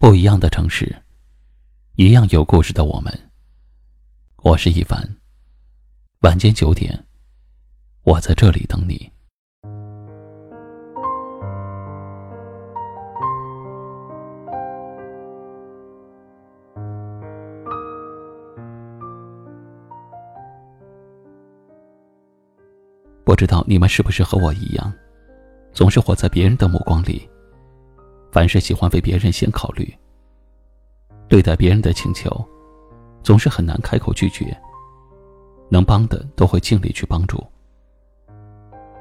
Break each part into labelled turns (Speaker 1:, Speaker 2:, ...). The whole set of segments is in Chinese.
Speaker 1: 不一样的城市，一样有故事的我们。我是一凡。晚间九点，我在这里等你。不知道你们是不是和我一样，总是活在别人的目光里。凡事喜欢为别人先考虑，对待别人的请求，总是很难开口拒绝。能帮的都会尽力去帮助，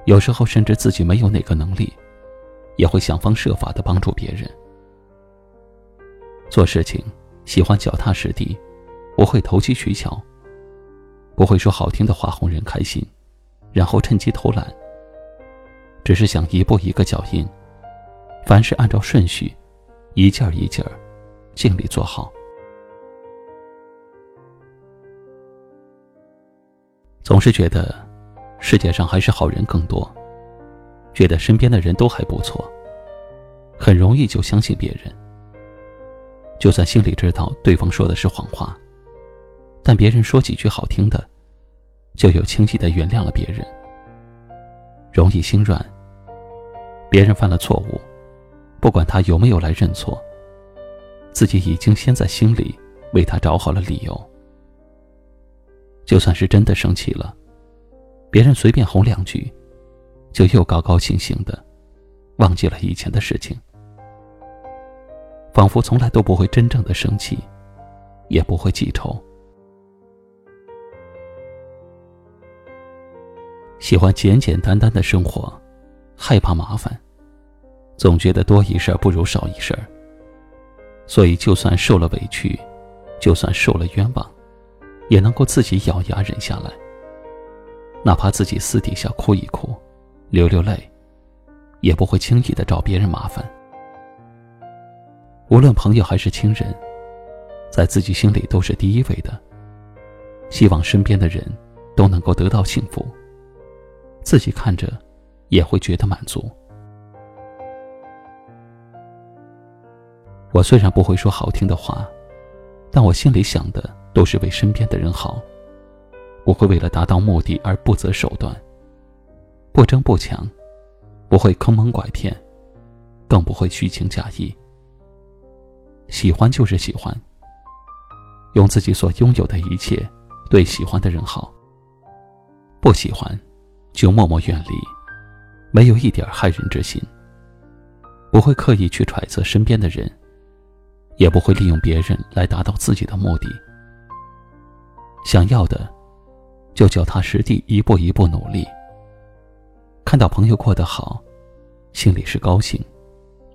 Speaker 1: 有时候甚至自己没有哪个能力，也会想方设法的帮助别人。做事情喜欢脚踏实地，不会投机取巧，不会说好听的话哄人开心，然后趁机偷懒。只是想一步一个脚印。凡事按照顺序，一件儿一件儿，尽力做好。总是觉得世界上还是好人更多，觉得身边的人都还不错，很容易就相信别人。就算心里知道对方说的是谎话，但别人说几句好听的，就又轻易的原谅了别人，容易心软。别人犯了错误。不管他有没有来认错，自己已经先在心里为他找好了理由。就算是真的生气了，别人随便哄两句，就又高高兴兴的忘记了以前的事情，仿佛从来都不会真正的生气，也不会记仇。喜欢简简单单的生活，害怕麻烦。总觉得多一事不如少一事所以就算受了委屈，就算受了冤枉，也能够自己咬牙忍下来。哪怕自己私底下哭一哭，流流泪，也不会轻易的找别人麻烦。无论朋友还是亲人，在自己心里都是第一位的。希望身边的人都能够得到幸福，自己看着也会觉得满足。我虽然不会说好听的话，但我心里想的都是为身边的人好，不会为了达到目的而不择手段，不争不抢，不会坑蒙拐骗，更不会虚情假意。喜欢就是喜欢，用自己所拥有的一切对喜欢的人好。不喜欢，就默默远离，没有一点害人之心，不会刻意去揣测身边的人。也不会利用别人来达到自己的目的。想要的，就脚踏实地，一步一步努力。看到朋友过得好，心里是高兴，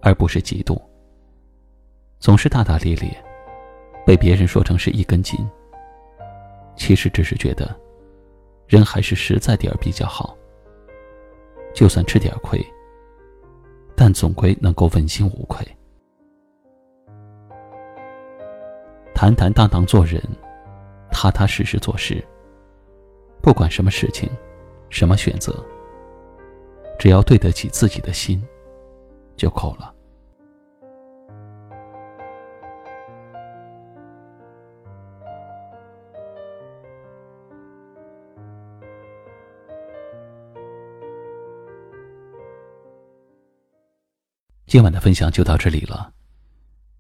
Speaker 1: 而不是嫉妒。总是大大咧咧，被别人说成是一根筋。其实只是觉得，人还是实在点儿比较好。就算吃点亏，但总归能够问心无愧。坦坦荡荡做人，踏踏实实做事。不管什么事情，什么选择，只要对得起自己的心，就够了。今晚的分享就到这里了。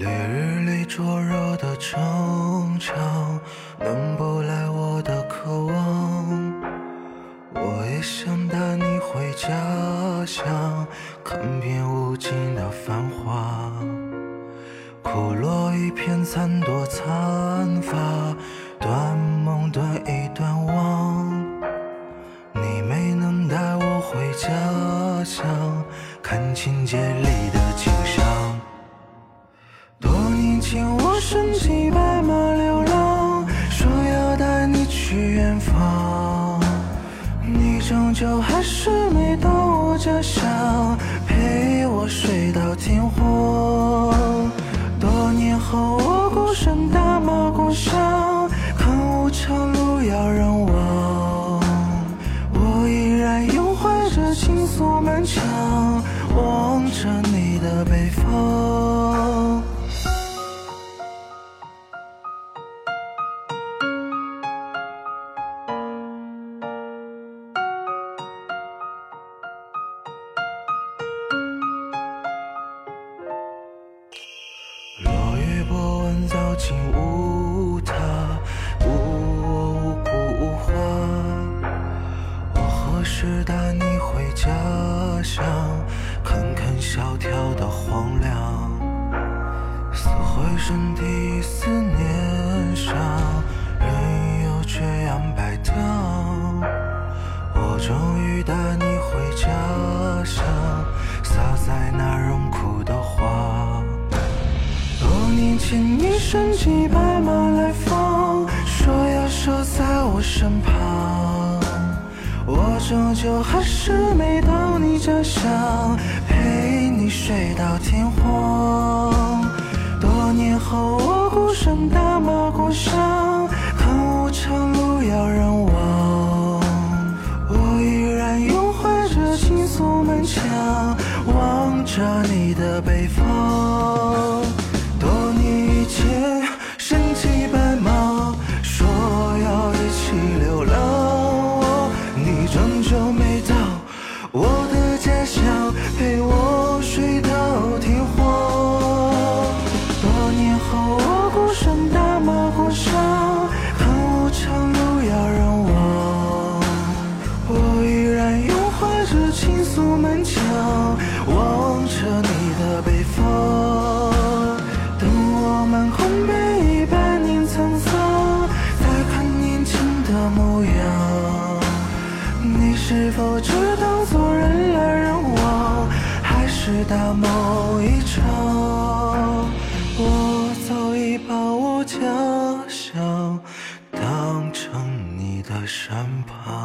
Speaker 2: 烈日里灼热的城墙，能不来我的渴望。我也想带你回家乡，看遍无尽的繁华。枯落一片残朵残发，断梦断一断望。你没能带我回家乡，看情节里的景。年前我身骑白马流浪，说要带你去远方，你终究还是没到我家乡，陪我睡到天荒。多年后我孤身打马过乡，是带你回家乡，看看萧条的荒凉？撕毁身体思念伤，任由缺氧摆荡。我终于带你回家乡，撒在那荣枯的花。多年前你身骑白马来访，说要守在我身旁，我终究还是没到你家乡，陪你睡到天荒。多年后我孤身打马过乡，看无常路是否只当做人来人往，还是大梦一场？我早已把我家乡当成你的身旁。